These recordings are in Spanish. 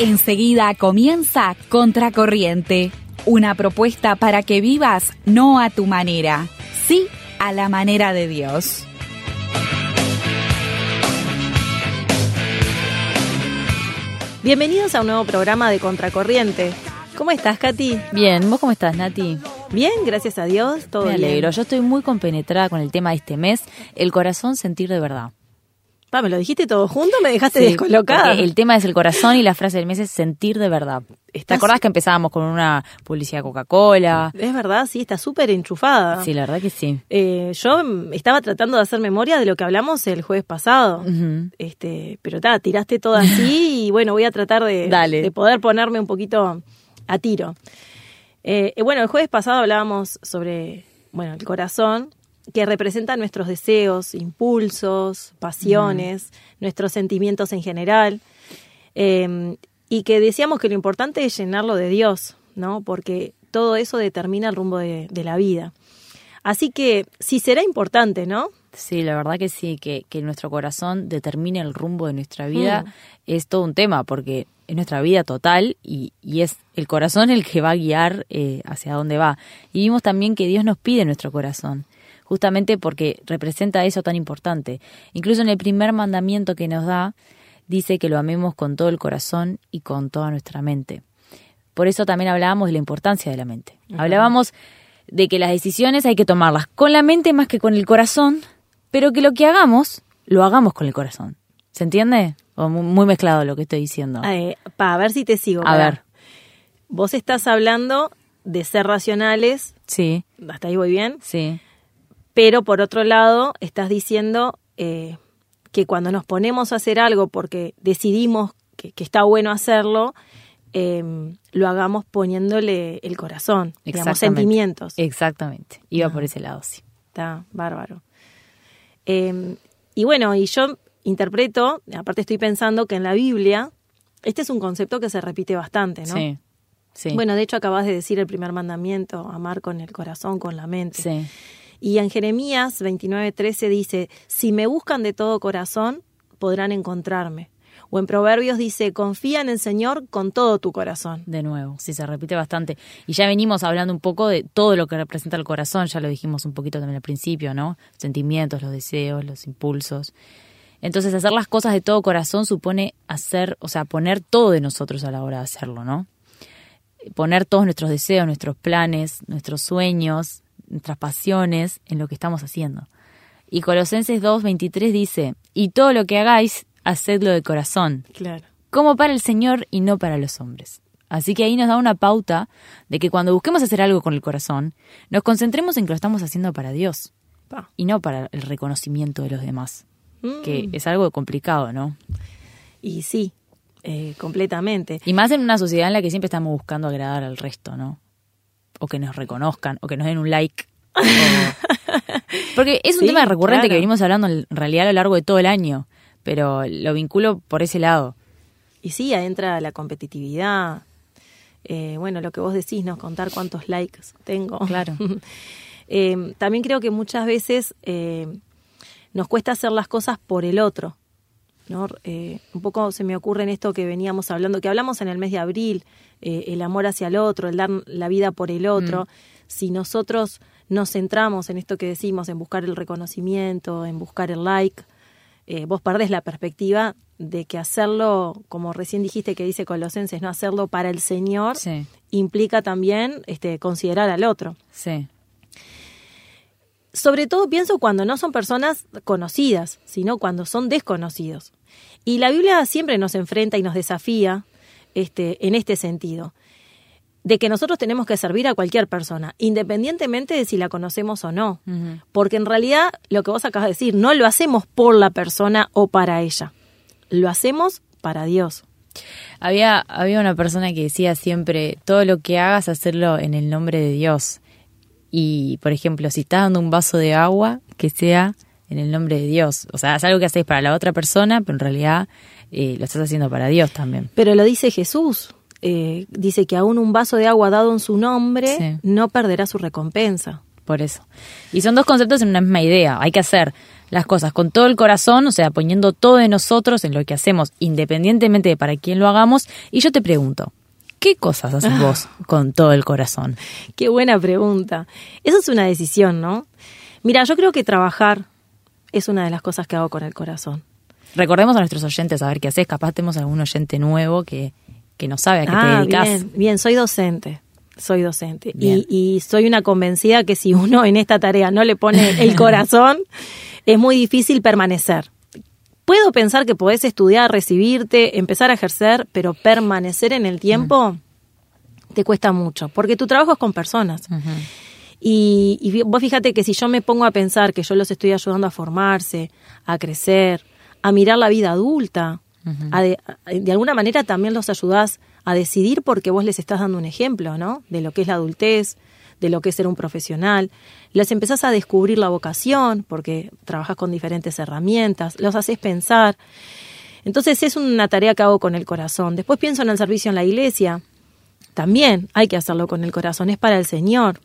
Enseguida comienza Contracorriente, una propuesta para que vivas no a tu manera, sí a la manera de Dios. Bienvenidos a un nuevo programa de Contracorriente. ¿Cómo estás, Katy? Bien, ¿vos cómo estás, Nati? Bien, gracias a Dios, todo Me bien. alegro. Yo estoy muy compenetrada con el tema de este mes, el corazón sentir de verdad. Pa, ¿me lo dijiste todo junto? ¿Me dejaste Sí, descolocada? El tema es el corazón y la frase del mes es sentir de verdad. ¿Te acordás que empezábamos con una publicidad de Coca-Cola? Es verdad, sí, está súper enchufada. Sí, la verdad que sí. Eh, yo estaba tratando de hacer memoria de lo que hablamos el jueves pasado. Este, pero ta, tiraste todo así y bueno, voy a tratar de, Dale. de poder ponerme un poquito a tiro. Eh, eh, bueno, el jueves pasado hablábamos sobre bueno, el corazón, que representa nuestros deseos, impulsos, pasiones, nuestros sentimientos en general. Eh, y que decíamos que lo importante es llenarlo de Dios, ¿no? Porque todo eso determina el rumbo de, de la vida. Así que sí será importante, ¿no? Sí, la verdad que sí, que, que nuestro corazón determine el rumbo de nuestra vida Mm. es todo un tema, porque es nuestra vida total y, y es el corazón el que va a guiar eh, hacia dónde va. Y vimos también que Dios nos pide nuestro corazón, justamente porque representa eso tan importante. Incluso en el primer mandamiento que nos da, dice que lo amemos con todo el corazón y con toda nuestra mente. Por eso también hablábamos de la importancia de la mente. Hablábamos de que las decisiones hay que tomarlas con la mente más que con el corazón, pero que lo que hagamos, lo hagamos con el corazón. ¿Se entiende? O mu- muy mezclado lo que estoy diciendo. Eh, pa, a ver si te sigo. A ver. Vos estás hablando de ser racionales, Sí, hasta ahí voy bien, sí, pero por otro lado estás diciendo eh, que cuando nos ponemos a hacer algo porque decidimos que, que está bueno hacerlo, eh, lo hagamos poniéndole el corazón, digamos, sentimientos. exactamente. Iba Ah. por ese lado, sí. Está bárbaro. Eh, y bueno, y yo interpreto, aparte estoy pensando que en la Biblia, este es un concepto que se repite bastante, ¿no? Sí, sí. Bueno, de hecho acabas de decir el primer mandamiento, amar con el corazón, con la mente. sí. Y en Jeremías 29:13 dice, si me buscan de todo corazón, podrán encontrarme. O en Proverbios dice, confía en el Señor con todo tu corazón. De nuevo, sí, se repite bastante. Y ya venimos hablando un poco de todo lo que representa el corazón, ya lo dijimos un poquito también al principio, ¿no? Sentimientos, los deseos, los impulsos. Entonces, hacer las cosas de todo corazón supone hacer, o sea, poner todo de nosotros a la hora de hacerlo, ¿no? Poner todos nuestros deseos, nuestros planes, nuestros sueños, nuestras pasiones en lo que estamos haciendo. Y Colosenses 2.23 dice, y todo lo que hagáis, hacedlo de corazón, Claro. como para el Señor y no para los hombres. Así que ahí nos da una pauta de que cuando busquemos hacer algo con el corazón, nos concentremos en que lo estamos haciendo para Dios Pa. y no para el reconocimiento de los demás, Mm. que es algo complicado, ¿no? Y sí, eh, completamente. Y más en una sociedad en la que siempre estamos buscando agradar al resto, ¿no? O que nos reconozcan, o que nos den un like. o- Porque es un Sí, tema recurrente claro. que venimos hablando en realidad a lo largo de todo el año, pero lo vinculo por ese lado. Y sí, ahí entra la competitividad. Eh, bueno, lo que vos decís, ¿no? Contar cuántos likes tengo. Claro. Eh, también creo que muchas veces eh, nos cuesta hacer las cosas por el otro. ¿No? Eh, un poco se me ocurre en esto que veníamos hablando, que hablamos en el mes de abril, eh, el amor hacia el otro, el dar la vida por el otro. Si nosotros nos centramos en esto que decimos, en buscar el reconocimiento, en buscar el like, eh, vos perdés la perspectiva de que hacerlo, como recién dijiste que dice Colosenses, no hacerlo para el Señor, Sí, implica también este, considerar al otro. sí. Sobre todo pienso cuando no son personas conocidas, sino cuando son desconocidos. Y la Biblia siempre nos enfrenta y nos desafía este, en este sentido, de que nosotros tenemos que servir a cualquier persona, independientemente de si la conocemos o no. Porque en realidad, lo que vos acabas de decir, no lo hacemos por la persona o para ella, lo hacemos para Dios. Había, había una persona que decía siempre, todo lo que hagas, hacerlo en el nombre de Dios. Y, por ejemplo, si estás dando un vaso de agua, que sea en el nombre de Dios. O sea, es algo que hacéis para la otra persona, pero en realidad eh, lo estás haciendo para Dios también. Pero lo dice Jesús. eh, dice que aún un vaso de agua dado en su nombre Sí. no perderá su recompensa. Por eso. Y son dos conceptos en una misma idea. Hay que hacer las cosas con todo el corazón, o sea, poniendo todo de nosotros en lo que hacemos, independientemente de para quién lo hagamos. Y yo te pregunto, ¿qué cosas haces Ah. vos con todo el corazón? Qué buena pregunta. Eso es una decisión, ¿no? Mira, yo creo que trabajar es una de las cosas que hago con el corazón. Recordemos a nuestros oyentes a ver qué haces. Capaz tenemos algún oyente nuevo que, que no sabe a qué te ah, dedicas. bien, bien, soy docente. Soy docente. Y, y soy una convencida que si uno en esta tarea no le pone el corazón, es muy difícil permanecer. Puedo pensar que podés estudiar, recibirte, empezar a ejercer, pero permanecer en el tiempo te cuesta mucho, porque tu trabajo es con personas. Y, y vos fíjate que si yo me pongo a pensar que yo los estoy ayudando a formarse, a crecer, a mirar la vida adulta, a de, a- de alguna manera también los ayudás a decidir porque vos les estás dando un ejemplo, ¿no? De lo que es la adultez, de lo que es ser un profesional. Les empezás a descubrir la vocación porque trabajas con diferentes herramientas, los haces pensar. Entonces es una tarea que hago con el corazón. Después pienso en el servicio en la iglesia. También hay que hacerlo con el corazón, es para el Señor.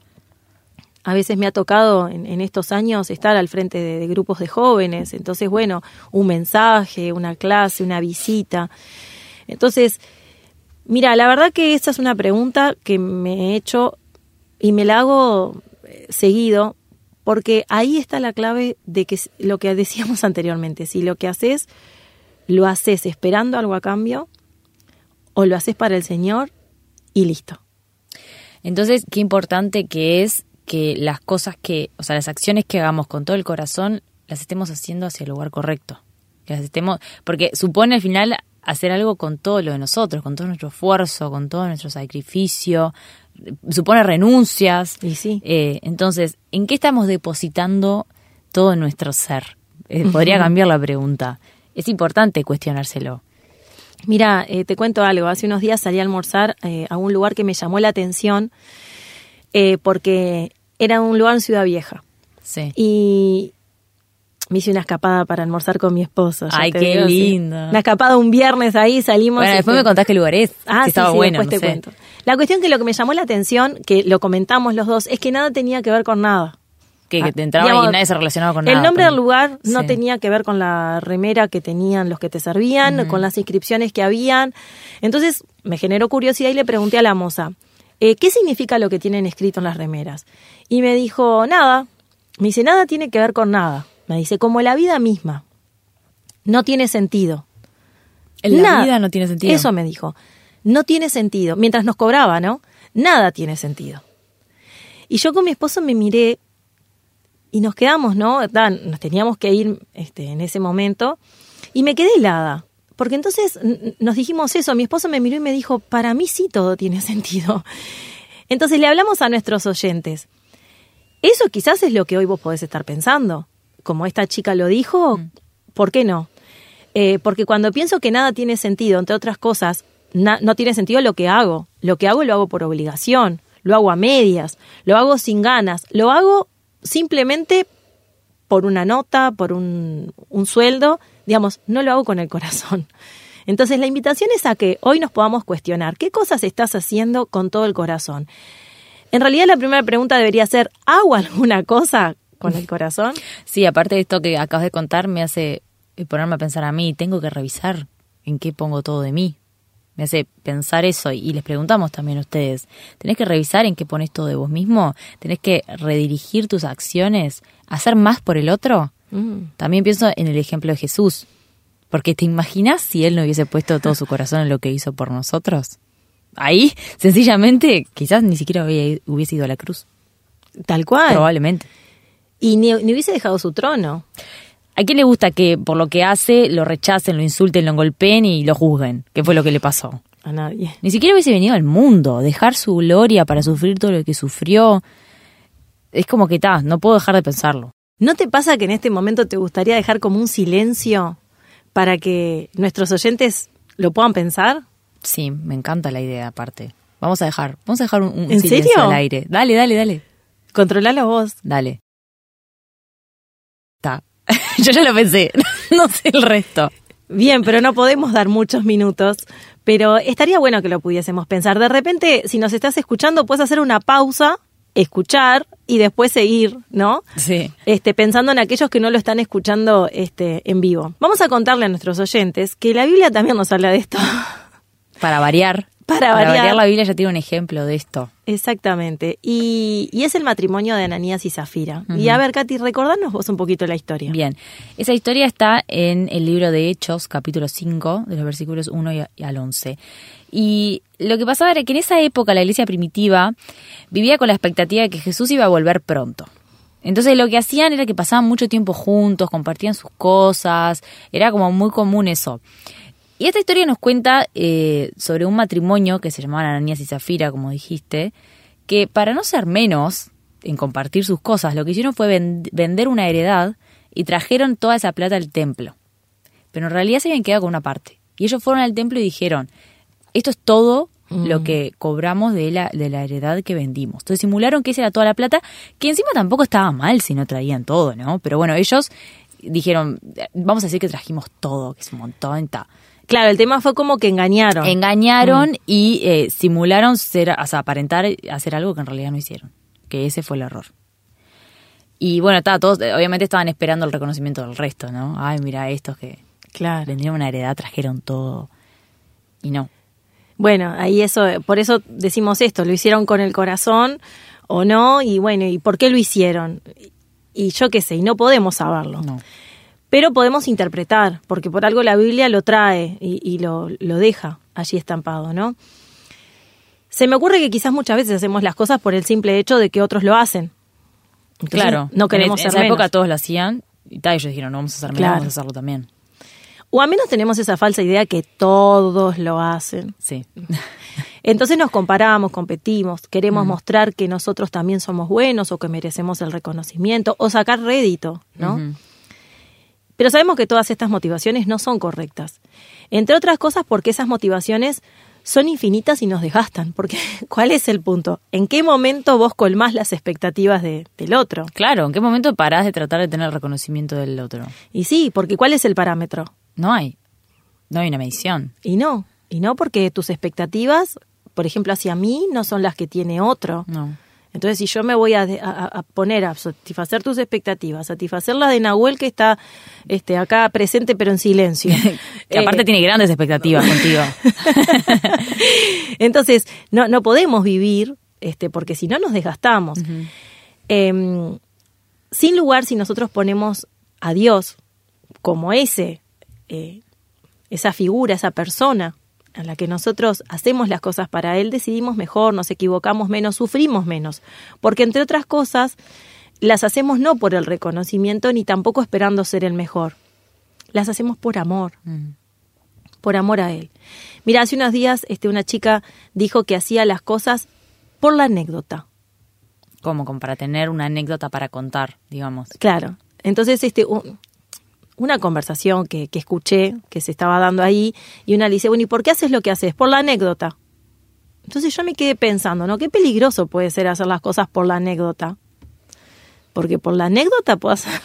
A veces me ha tocado en, estos años estar al frente de, grupos de jóvenes, entonces bueno, un mensaje, una clase, una visita. Entonces, mira, la verdad que esta es una pregunta que me he hecho y me la hago eh, seguido porque ahí está la clave de que lo que decíamos anteriormente, si lo que haces lo haces esperando algo a cambio o lo haces para el Señor y listo. Entonces, qué importante que es que las cosas que, o sea, las acciones que hagamos con todo el corazón, las estemos haciendo hacia el lugar correcto. Que las estemos, porque supone al final hacer algo con todo lo de nosotros, con todo nuestro esfuerzo, con todo nuestro sacrificio, supone renuncias. Y sí. Eh, entonces, ¿en qué estamos depositando todo nuestro ser? Eh, podría cambiar la pregunta. Es importante cuestionárselo. Mira, eh, te cuento algo. Hace unos días salí a almorzar eh, a un lugar que me llamó la atención eh, porque era un lugar en Ciudad Vieja. Sí. Y me hice una escapada para almorzar con mi esposo. Ay, te qué digo, sí. lindo. Una escapada un viernes ahí, salimos. Bueno, después me contás qué lugar es. Ah, si sí, estaba sí, bueno. después no te sé. cuento. La cuestión que lo que me llamó la atención, que lo comentamos los dos, es que nada tenía que ver con nada. Que, que Ah, te entraba digamos, y nadie se relacionaba con nada. El nombre pero- del lugar no tenía que ver con la remera que tenían los que te servían, con las inscripciones que habían. Entonces me generó curiosidad y le pregunté a la moza, eh, ¿qué significa lo que tienen escrito en las remeras? Y me dijo, nada. Me dice, nada tiene que ver con nada. Me dice, como la vida misma. No tiene sentido. En la Nada. vida no tiene sentido. Eso me dijo. No tiene sentido. Mientras nos cobraba, ¿no? Nada tiene sentido. Y yo con mi esposo me miré y nos quedamos, ¿no? Nos teníamos que ir este, en ese momento y me quedé helada. Porque entonces nos dijimos eso, mi esposo me miró y me dijo, para mí sí todo tiene sentido. Entonces le hablamos a nuestros oyentes. Eso quizás es lo que hoy vos podés estar pensando. Como esta chica lo dijo, ¿por qué no? Eh, porque cuando pienso que nada tiene sentido, entre otras cosas, no tiene sentido lo que hago. Lo que hago lo hago por obligación, lo hago a medias, lo hago sin ganas, lo hago simplemente por una nota, por un, un sueldo, digamos, no lo hago con el corazón. Entonces la invitación es a que hoy nos podamos cuestionar qué cosas estás haciendo con todo el corazón. En realidad la primera pregunta debería ser, ¿hago alguna cosa con el corazón? Sí, aparte de esto que acabas de contar, me hace ponerme a pensar a mí, tengo que revisar en qué pongo todo de mí. Me hace pensar eso y les preguntamos también a ustedes, ¿tenés que revisar en qué pones todo de vos mismo? ¿Tenés que redirigir tus acciones? ¿Hacer más por el otro? Mm. También pienso en el ejemplo de Jesús, porque te imaginas si él no hubiese puesto todo su corazón en lo que hizo por nosotros. Ahí, sencillamente, quizás ni siquiera hubiese ido a la cruz. Tal cual. Probablemente. Y ni, ni hubiese dejado su trono. ¿A quién le gusta que por lo que hace lo rechacen, lo insulten, lo golpeen y lo juzguen? ¿Qué fue lo que le pasó? A nadie. Ni siquiera hubiese venido al mundo, dejar su gloria para sufrir todo lo que sufrió. Es como que está, no puedo dejar de pensarlo. ¿No te pasa que en este momento te gustaría dejar como un silencio para que nuestros oyentes lo puedan pensar? Sí, me encanta la idea aparte. Vamos a dejar, vamos a dejar un, un ¿En silencio serio? al aire. Dale, dale, dale. Controlalo vos. Dale. Está. Yo ya lo pensé. no sé el resto. Bien, pero no podemos dar muchos minutos. Pero estaría bueno que lo pudiésemos pensar. De repente, si nos estás escuchando, puedes hacer una pausa, escuchar y después seguir, ¿no? Sí. Este, pensando en aquellos que no lo están escuchando este, en vivo. Vamos a contarle a nuestros oyentes que la Biblia también nos habla de esto. Para variar. Para variar. la Biblia ya tiene un ejemplo de esto. Exactamente. Y, y es el matrimonio de Ananías y Zafira. Y a ver, Katy, recordanos vos un poquito la historia. Bien. Esa historia está en el libro de Hechos, capítulo 5, de los versículos 1 y, y al 11. Y lo que pasaba era que en esa época la iglesia primitiva vivía con la expectativa de que Jesús iba a volver pronto. Entonces lo que hacían era que pasaban mucho tiempo juntos, compartían sus cosas, era como muy común eso. Y esta historia nos cuenta eh, sobre un matrimonio que se llamaban Ananías y Zafira, como dijiste, que para no ser menos en compartir sus cosas, lo que hicieron fue vender una heredad y trajeron toda esa plata al templo. Pero en realidad se habían quedado con una parte. Y ellos fueron al templo y dijeron, esto es todo lo mm. que cobramos de la, de la heredad que vendimos. Entonces simularon que esa era toda la plata, que encima tampoco estaba mal si no traían todo, ¿no? Pero bueno, ellos dijeron, vamos a decir que trajimos todo, que es un montón, ta. Claro, el tema fue como que engañaron. Engañaron mm. y eh, simularon ser, o sea, aparentar hacer algo que en realidad no hicieron. Que ese fue el error. Y bueno, está, todos obviamente estaban esperando el reconocimiento del resto, ¿no? Ay, mira, estos que claro. vendieron una heredad, trajeron todo. Y no. Bueno, ahí eso, por eso decimos esto, lo hicieron con el corazón o no, y bueno, ¿y por qué lo hicieron? Y yo qué sé, y no podemos saberlo. No pero podemos interpretar, porque por algo la Biblia lo trae y, lo, deja allí estampado, ¿no? Se me ocurre que quizás muchas veces hacemos las cosas por el simple hecho de que otros lo hacen. claro, no queremos en, en esa época todos lo hacían y tal, ellos dijeron, no vamos a hacer menos, vamos a hacerlo también. O a menos tenemos esa falsa idea que todos lo hacen. Sí. Entonces nos comparamos, competimos, queremos mostrar que nosotros también somos buenos o que merecemos el reconocimiento o sacar rédito, ¿no? Pero sabemos que todas estas motivaciones no son correctas. Entre otras cosas porque esas motivaciones son infinitas y nos desgastan. Porque, ¿cuál es el punto? ¿En qué momento vos colmás las expectativas de, del otro? Claro, ¿en qué momento parás de tratar de tener el reconocimiento del otro? Y sí, porque ¿cuál es el parámetro? No hay. No hay una medición. Y no. Y no porque tus expectativas, por ejemplo, hacia mí, no son las que tiene otro. No. Entonces, si yo me voy a, poner a satisfacer tus expectativas, satisfacer la de Nahuel que está este, acá presente pero en silencio. que aparte eh, tiene grandes expectativas contigo. Entonces, no, no podemos vivir, este, porque si no nos desgastamos. Em, sin lugar, si nosotros ponemos a Dios como ese, eh, esa figura, esa persona, en la que nosotros hacemos las cosas para Él, decidimos mejor, nos equivocamos menos, sufrimos menos. Porque entre otras cosas, las hacemos no por el reconocimiento ni tampoco esperando ser el mejor. Las hacemos por amor. Mm. Por amor a Él. Mira, hace unos días este, una chica dijo que hacía las cosas por la anécdota. ¿Cómo? Como para tener una anécdota para contar, digamos. Claro. Entonces, este, una conversación que, que, escuché, que se estaba dando ahí, y una le dice, bueno, ¿y por qué haces lo que haces? Por la anécdota. Entonces yo me quedé pensando, ¿no? Qué peligroso puede ser hacer las cosas por la anécdota. Porque por la anécdota puedo hacer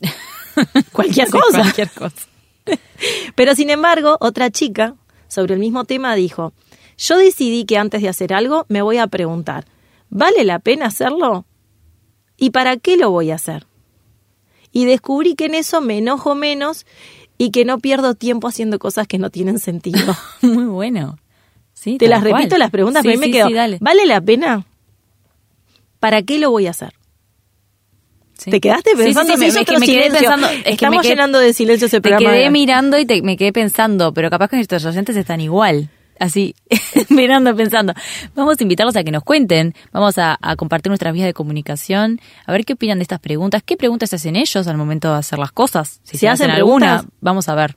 cualquier cosa. Cualquier cosa. Pero sin embargo, otra chica sobre el mismo tema dijo, yo decidí que antes de hacer algo me voy a preguntar, ¿vale la pena hacerlo? ¿Y para qué lo voy a hacer? Y descubrí que en eso me enojo menos y que no pierdo tiempo haciendo cosas que no tienen sentido. Muy bueno. Sí, Te las repito las preguntas, pero me quedo. ¿Vale la pena? ¿Para qué lo voy a hacer? ¿Te quedaste pensando? Sí, me, quedé pensando. Estamos llenando de silencio ese programa. Me quedé mirando y me quedé pensando, pero capaz que nuestros oyentes están igual así mirando, pensando. Vamos a invitarlos a que nos cuenten, vamos a, compartir nuestras vías de comunicación, a ver qué opinan de estas preguntas, qué preguntas hacen ellos al momento de hacer las cosas, si se, hacen, alguna, vamos a ver.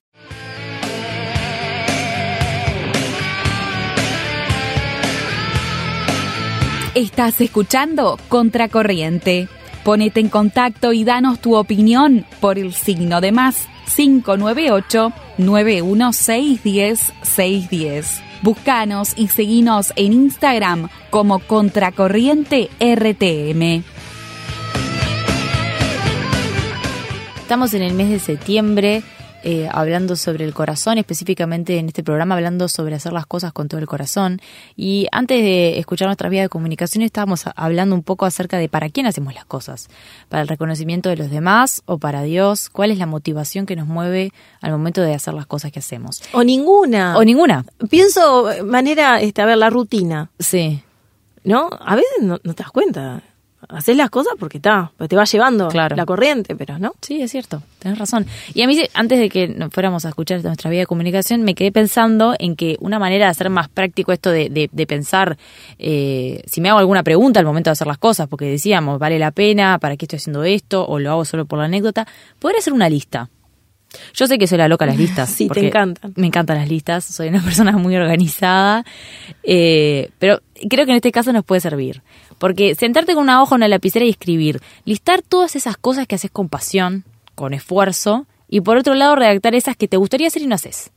Estás escuchando Contracorriente. Ponete en contacto y danos tu opinión por el signo de más 598 916 610. Búscanos y seguinos en Instagram como Contracorriente RTM. Estamos en el mes de septiembre eh, hablando sobre el corazón, específicamente en este programa hablando sobre hacer las cosas con todo el corazón. Y antes de escuchar nuestra vía de comunicación estábamos hablando un poco acerca de para quién hacemos las cosas. ¿Para el reconocimiento de los demás o para Dios? ¿Cuál es la motivación que nos mueve al momento de hacer las cosas que hacemos? O ninguna. O ninguna. Pienso, manera, este, a ver, la rutina. Sí. ¿No? A veces no, no te das cuenta haces las cosas porque está, te va llevando la corriente, pero ¿no? Sí, es cierto, tenés razón. Y a mí, antes de que fuéramos a escuchar nuestra vía de comunicación, me quedé pensando en que una manera de hacer más práctico esto de, de, pensar, eh, si me hago alguna pregunta al momento de hacer las cosas, porque decíamos, ¿vale la pena? ¿Para qué estoy haciendo esto? ¿O lo hago solo por la anécdota? Poder hacer una lista. Yo sé que soy la loca las listas. sí, te encantan. Me encantan las listas, soy una persona muy organizada, eh, pero creo que en este caso nos puede servir. Porque sentarte con una hoja una lapicera y escribir, listar todas esas cosas que haces con pasión, con esfuerzo, y por otro lado redactar esas que te gustaría hacer y no haces.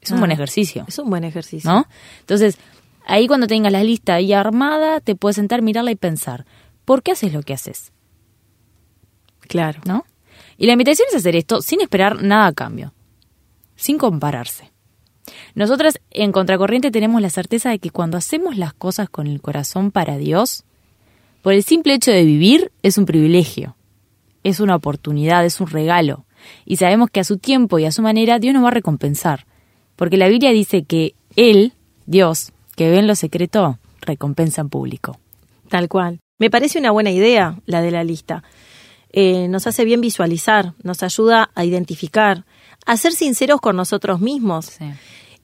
Es un buen ah, ejercicio. Es un buen ejercicio. ¿No? Entonces, ahí cuando tengas la lista ahí armada, te puedes sentar, mirarla y pensar, ¿por qué haces lo que haces? Claro. ¿No? Y la invitación es hacer esto sin esperar nada a cambio, sin compararse. Nosotras en Contracorriente tenemos la certeza de que cuando hacemos las cosas con el corazón para Dios, por el simple hecho de vivir es un privilegio, es una oportunidad, es un regalo. Y sabemos que a su tiempo y a su manera Dios nos va a recompensar. Porque la Biblia dice que Él, Dios, que ve en lo secreto, recompensa en público. Tal cual. Me parece una buena idea la de la lista. Eh, nos hace bien visualizar, nos ayuda a identificar, a ser sinceros con nosotros mismos. Sí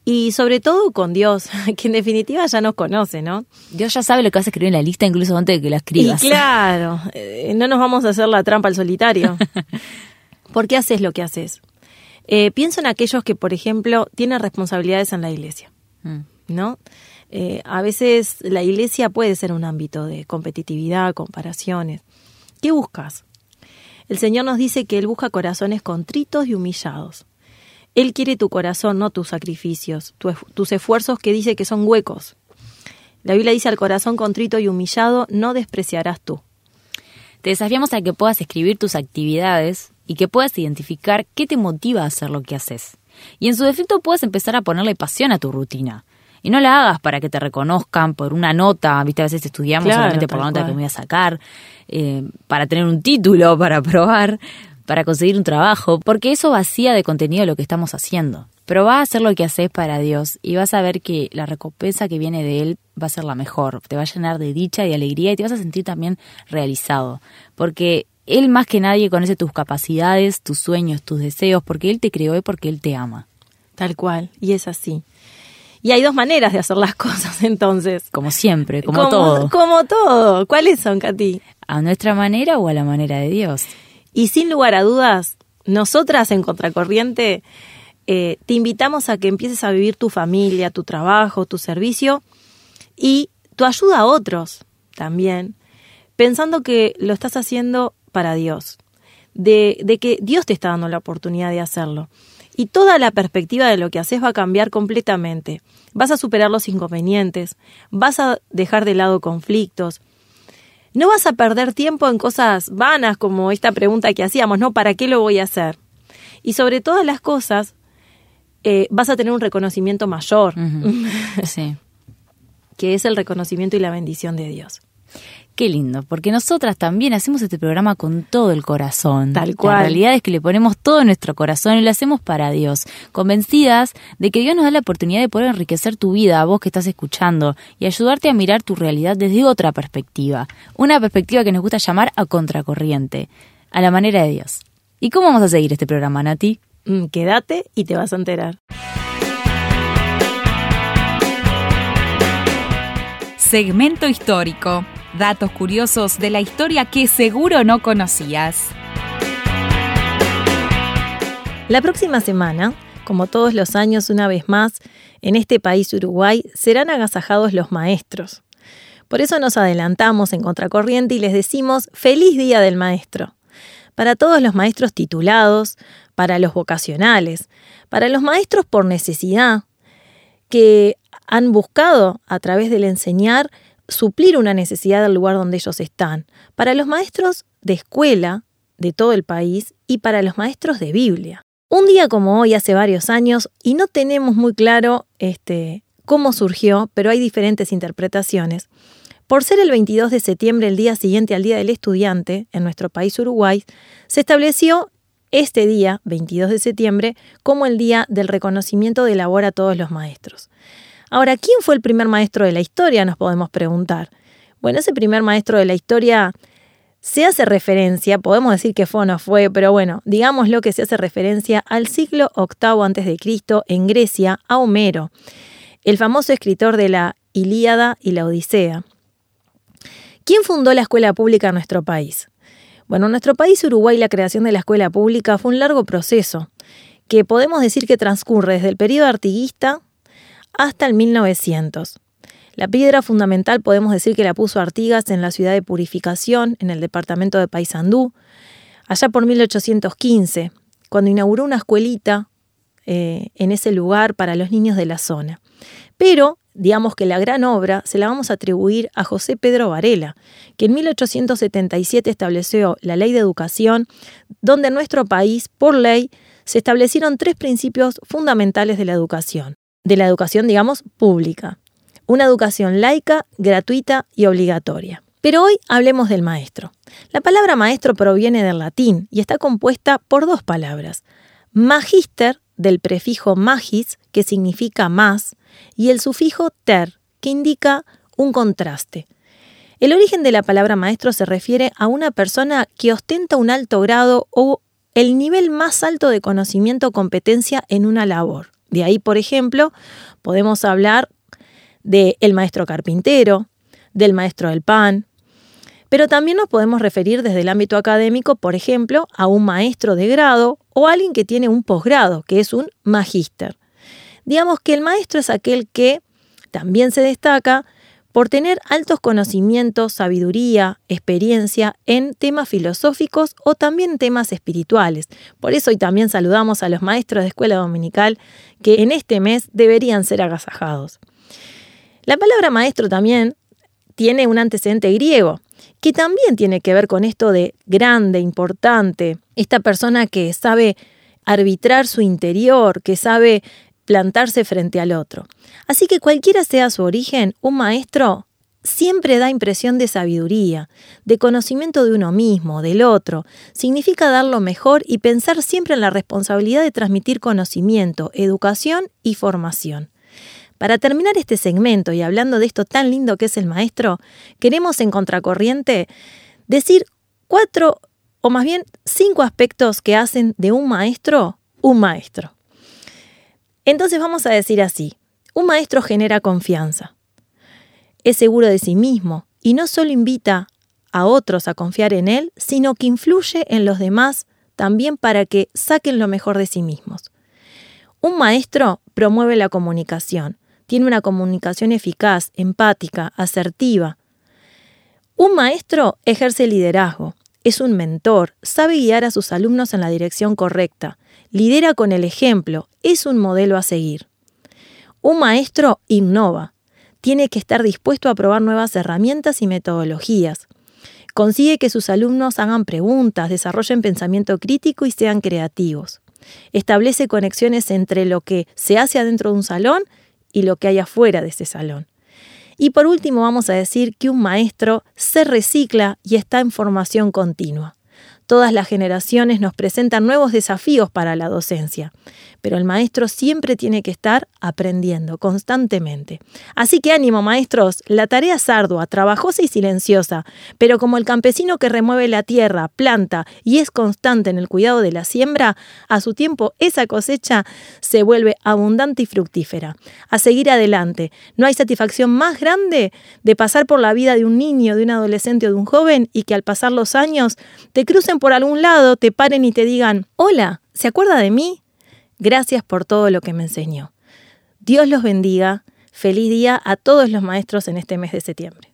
y sobre todo con Dios, que en definitiva ya nos conoce, ¿no? Dios ya sabe lo que vas a escribir en la lista incluso antes de que la escribas. Y claro, eh, no nos vamos a hacer la trampa al solitario. ¿Por qué haces lo que haces? Eh, pienso en aquellos que, por ejemplo, tienen responsabilidades en la iglesia, mm. ¿no? Eh, a veces la iglesia puede ser un ámbito de competitividad, comparaciones. ¿Qué buscas? El Señor nos dice que Él busca corazones contritos y humillados. Él quiere tu corazón, no tus sacrificios, tus esfuerzos que dice que son huecos. La Biblia dice al corazón contrito y humillado no despreciarás tú. Te desafiamos a que puedas escribir tus actividades y que puedas identificar qué te motiva a hacer lo que haces. Y en su defecto puedes empezar a ponerle pasión a tu rutina. Y no la hagas para que te reconozcan por una nota, viste, a veces estudiamos solamente por la nota que me voy a sacar, eh, para tener un título, para probar para conseguir un trabajo, porque eso vacía de contenido lo que estamos haciendo. Pero va a hacer lo que haces para Dios y vas a ver que la recompensa que viene de Él va a ser la mejor, te va a llenar de dicha y alegría y te vas a sentir también realizado, porque Él más que nadie conoce tus capacidades, tus sueños, tus deseos, porque Él te creó y porque Él te ama. Tal cual, y es así. Y hay dos maneras de hacer las cosas entonces. Como siempre, como, todo. Como todo. ¿Cuáles son, Katy? ¿A nuestra manera o a la manera de Dios? Y sin lugar a dudas, nosotras en Contracorriente eh, te invitamos a que empieces a vivir tu familia, tu trabajo, tu servicio y tu ayuda a otros también, pensando que lo estás haciendo para Dios, de, de que Dios te está dando la oportunidad de hacerlo. Y toda la perspectiva de lo que haces va a cambiar completamente. Vas a superar los inconvenientes, vas a dejar de lado conflictos, no vas a perder tiempo en cosas vanas como esta pregunta que hacíamos, ¿no? ¿Para qué lo voy a hacer? Y sobre todas las cosas, eh, vas a tener un reconocimiento mayor, sí. que es el reconocimiento y la bendición de Dios. Qué lindo, porque nosotras también hacemos este programa con todo el corazón. Tal cual. La realidad es que le ponemos todo nuestro corazón y lo hacemos para Dios, convencidas de que Dios nos da la oportunidad de poder enriquecer tu vida, a vos que estás escuchando, y ayudarte a mirar tu realidad desde otra perspectiva. Una perspectiva que nos gusta llamar a contracorriente, a la manera de Dios. ¿Y cómo vamos a seguir este programa, Nati? Mm, quédate y te vas a enterar. Segmento histórico datos curiosos de la historia que seguro no conocías. La próxima semana, como todos los años una vez más, en este país Uruguay serán agasajados los maestros. Por eso nos adelantamos en Contracorriente y les decimos feliz Día del Maestro. Para todos los maestros titulados, para los vocacionales, para los maestros por necesidad, que han buscado a través del enseñar suplir una necesidad del lugar donde ellos están, para los maestros de escuela de todo el país y para los maestros de Biblia. Un día como hoy, hace varios años, y no tenemos muy claro este, cómo surgió, pero hay diferentes interpretaciones. Por ser el 22 de septiembre, el día siguiente al Día del Estudiante, en nuestro país Uruguay, se estableció este día, 22 de septiembre, como el día del reconocimiento de labor a todos los maestros. Ahora, ¿quién fue el primer maestro de la historia? Nos podemos preguntar. Bueno, ese primer maestro de la historia se hace referencia, podemos decir que fue o no fue, pero bueno, digámoslo que se hace referencia al siglo VIII a.C. en Grecia, a Homero, el famoso escritor de la Ilíada y la Odisea. ¿Quién fundó la escuela pública en nuestro país? Bueno, en nuestro país, Uruguay, la creación de la escuela pública fue un largo proceso, que podemos decir que transcurre desde el periodo artiguista hasta el 1900. La piedra fundamental podemos decir que la puso Artigas en la ciudad de Purificación, en el departamento de Paysandú, allá por 1815, cuando inauguró una escuelita eh, en ese lugar para los niños de la zona. Pero digamos que la gran obra se la vamos a atribuir a José Pedro Varela, que en 1877 estableció la ley de educación, donde en nuestro país, por ley, se establecieron tres principios fundamentales de la educación, de la educación, digamos, pública una educación laica, gratuita y obligatoria. Pero hoy hablemos del maestro. La palabra maestro proviene del latín y está compuesta por dos palabras. Magister, del prefijo magis, que significa más, y el sufijo ter, que indica un contraste. El origen de la palabra maestro se refiere a una persona que ostenta un alto grado o el nivel más alto de conocimiento o competencia en una labor. De ahí, por ejemplo, podemos hablar del maestro carpintero, del maestro del pan, pero también nos podemos referir desde el ámbito académico, por ejemplo, a un maestro de grado o alguien que tiene un posgrado, que es un magíster. Digamos que el maestro es aquel que también se destaca por tener altos conocimientos, sabiduría, experiencia en temas filosóficos o también temas espirituales. Por eso hoy también saludamos a los maestros de escuela dominical que en este mes deberían ser agasajados. La palabra maestro también tiene un antecedente griego, que también tiene que ver con esto de grande, importante, esta persona que sabe arbitrar su interior, que sabe plantarse frente al otro. Así que cualquiera sea su origen, un maestro siempre da impresión de sabiduría, de conocimiento de uno mismo, del otro. Significa dar lo mejor y pensar siempre en la responsabilidad de transmitir conocimiento, educación y formación. Para terminar este segmento y hablando de esto tan lindo que es el maestro, queremos en contracorriente decir cuatro o más bien cinco aspectos que hacen de un maestro un maestro. Entonces vamos a decir así, un maestro genera confianza, es seguro de sí mismo y no solo invita a otros a confiar en él, sino que influye en los demás también para que saquen lo mejor de sí mismos. Un maestro promueve la comunicación, tiene una comunicación eficaz, empática, asertiva. Un maestro ejerce liderazgo, es un mentor, sabe guiar a sus alumnos en la dirección correcta, lidera con el ejemplo, es un modelo a seguir. Un maestro innova, tiene que estar dispuesto a probar nuevas herramientas y metodologías. Consigue que sus alumnos hagan preguntas, desarrollen pensamiento crítico y sean creativos. Establece conexiones entre lo que se hace adentro de un salón y lo que hay afuera de ese salón. Y por último vamos a decir que un maestro se recicla y está en formación continua. Todas las generaciones nos presentan nuevos desafíos para la docencia, pero el maestro siempre tiene que estar aprendiendo constantemente. Así que ánimo, maestros, la tarea es ardua, trabajosa y silenciosa, pero como el campesino que remueve la tierra, planta y es constante en el cuidado de la siembra, a su tiempo esa cosecha se vuelve abundante y fructífera. A seguir adelante, no hay satisfacción más grande de pasar por la vida de un niño, de un adolescente o de un joven y que al pasar los años te crucen por algún lado, te paren y te digan, hola, ¿se acuerda de mí? Gracias por todo lo que me enseñó. Dios los bendiga. Feliz día a todos los maestros en este mes de septiembre.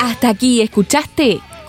Hasta aquí escuchaste